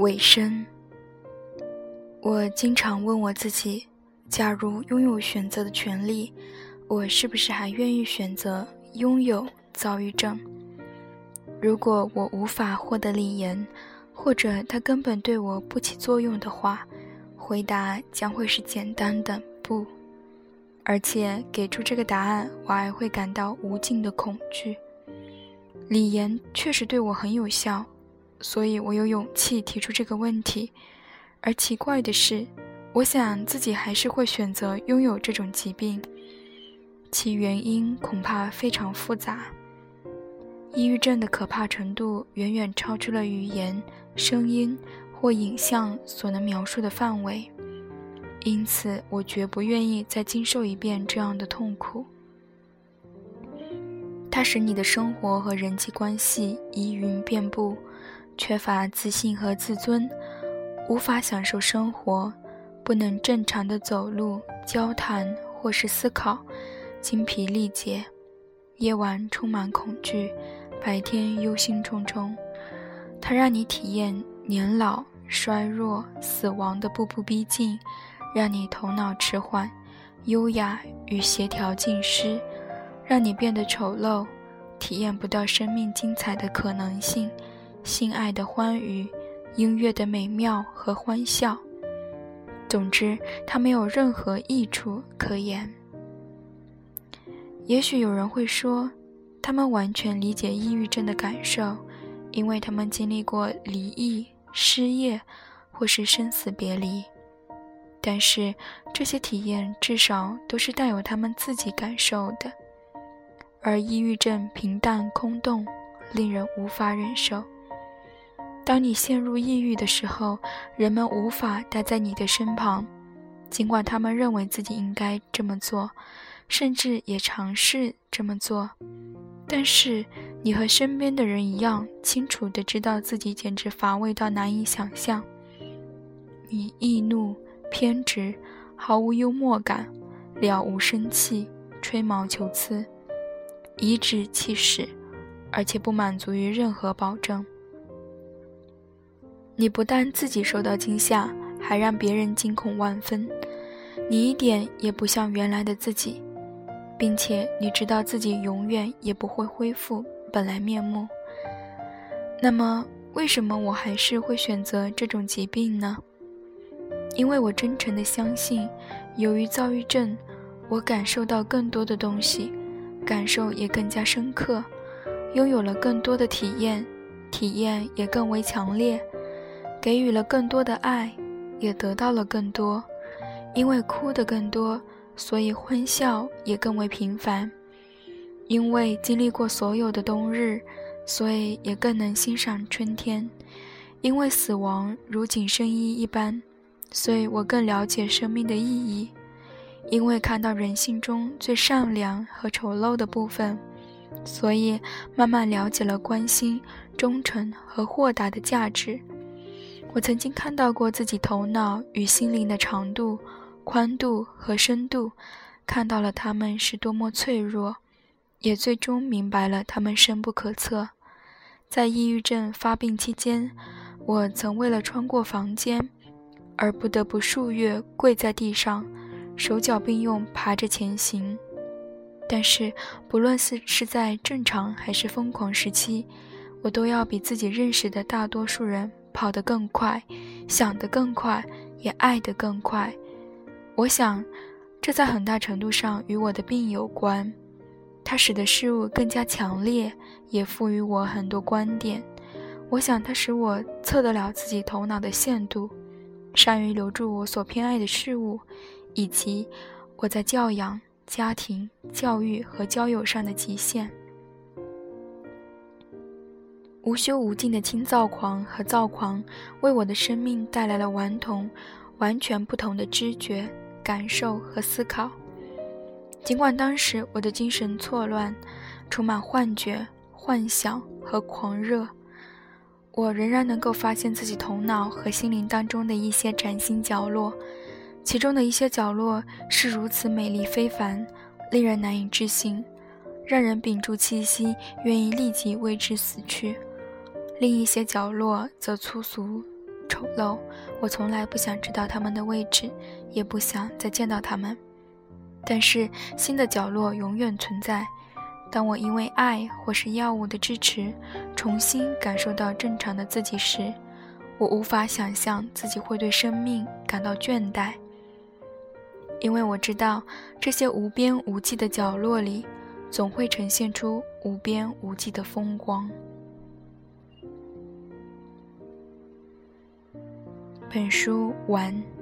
尾声，我经常问我自己：假如拥有选择的权利，我是不是还愿意选择拥有躁郁症？如果我无法获得李岩，或者他根本对我不起作用的话，回答将会是简单的不。而且给出这个答案，我还会感到无尽的恐惧。李岩确实对我很有效。所以我有勇气提出这个问题，而奇怪的是，我想自己还是会选择拥有这种疾病，其原因恐怕非常复杂。抑郁症的可怕程度远远超出了语言、声音或影像所能描述的范围，因此我绝不愿意再经受一遍这样的痛苦。它使你的生活和人际关系疑云遍布。缺乏自信和自尊，无法享受生活，不能正常的走路、交谈或是思考，精疲力竭，夜晚充满恐惧，白天忧心忡忡。它让你体验年老、衰弱、死亡的步步逼近，让你头脑迟缓、优雅与协调尽失，让你变得丑陋，体验不到生命精彩的可能性。性爱的欢愉，音乐的美妙和欢笑。总之，它没有任何益处可言。也许有人会说，他们完全理解抑郁症的感受，因为他们经历过离异、失业，或是生死别离。但是，这些体验至少都是带有他们自己感受的，而抑郁症平淡空洞，令人无法忍受。当你陷入抑郁的时候，人们无法待在你的身旁，尽管他们认为自己应该这么做，甚至也尝试这么做。但是，你和身边的人一样，清楚地知道自己简直乏味到难以想象。你易怒、偏执，毫无幽默感，了无生气，吹毛求疵，颐指气使，而且不满足于任何保证。你不但自己受到惊吓，还让别人惊恐万分。你一点也不像原来的自己，并且你知道自己永远也不会恢复本来面目。那么，为什么我还是会选择这种疾病呢？因为我真诚的相信，由于躁郁症，我感受到更多的东西，感受也更加深刻，拥有了更多的体验，体验也更为强烈。给予了更多的爱，也得到了更多。因为哭的更多，所以欢笑也更为频繁。因为经历过所有的冬日，所以也更能欣赏春天。因为死亡如紧身衣一般，所以我更了解生命的意义。因为看到人性中最善良和丑陋的部分，所以慢慢了解了关心、忠诚和豁达的价值。我曾经看到过自己头脑与心灵的长度、宽度和深度，看到了他们是多么脆弱，也最终明白了他们深不可测。在抑郁症发病期间，我曾为了穿过房间，而不得不数月跪在地上，手脚并用爬着前行。但是，不论是是在正常还是疯狂时期，我都要比自己认识的大多数人。跑得更快，想得更快，也爱得更快。我想，这在很大程度上与我的病有关。它使得事物更加强烈，也赋予我很多观点。我想，它使我测得了自己头脑的限度，善于留住我所偏爱的事物，以及我在教养、家庭、教育和交友上的极限。无休无尽的轻躁狂和躁狂，为我的生命带来了顽童、完全不同的知觉、感受和思考。尽管当时我的精神错乱，充满幻觉、幻想和狂热，我仍然能够发现自己头脑和心灵当中的一些崭新角落。其中的一些角落是如此美丽非凡，令人难以置信，让人屏住气息，愿意立即为之死去。另一些角落则粗俗、丑陋，我从来不想知道他们的位置，也不想再见到他们。但是新的角落永远存在。当我因为爱或是药物的支持，重新感受到正常的自己时，我无法想象自己会对生命感到倦怠，因为我知道这些无边无际的角落里，总会呈现出无边无际的风光。本书完。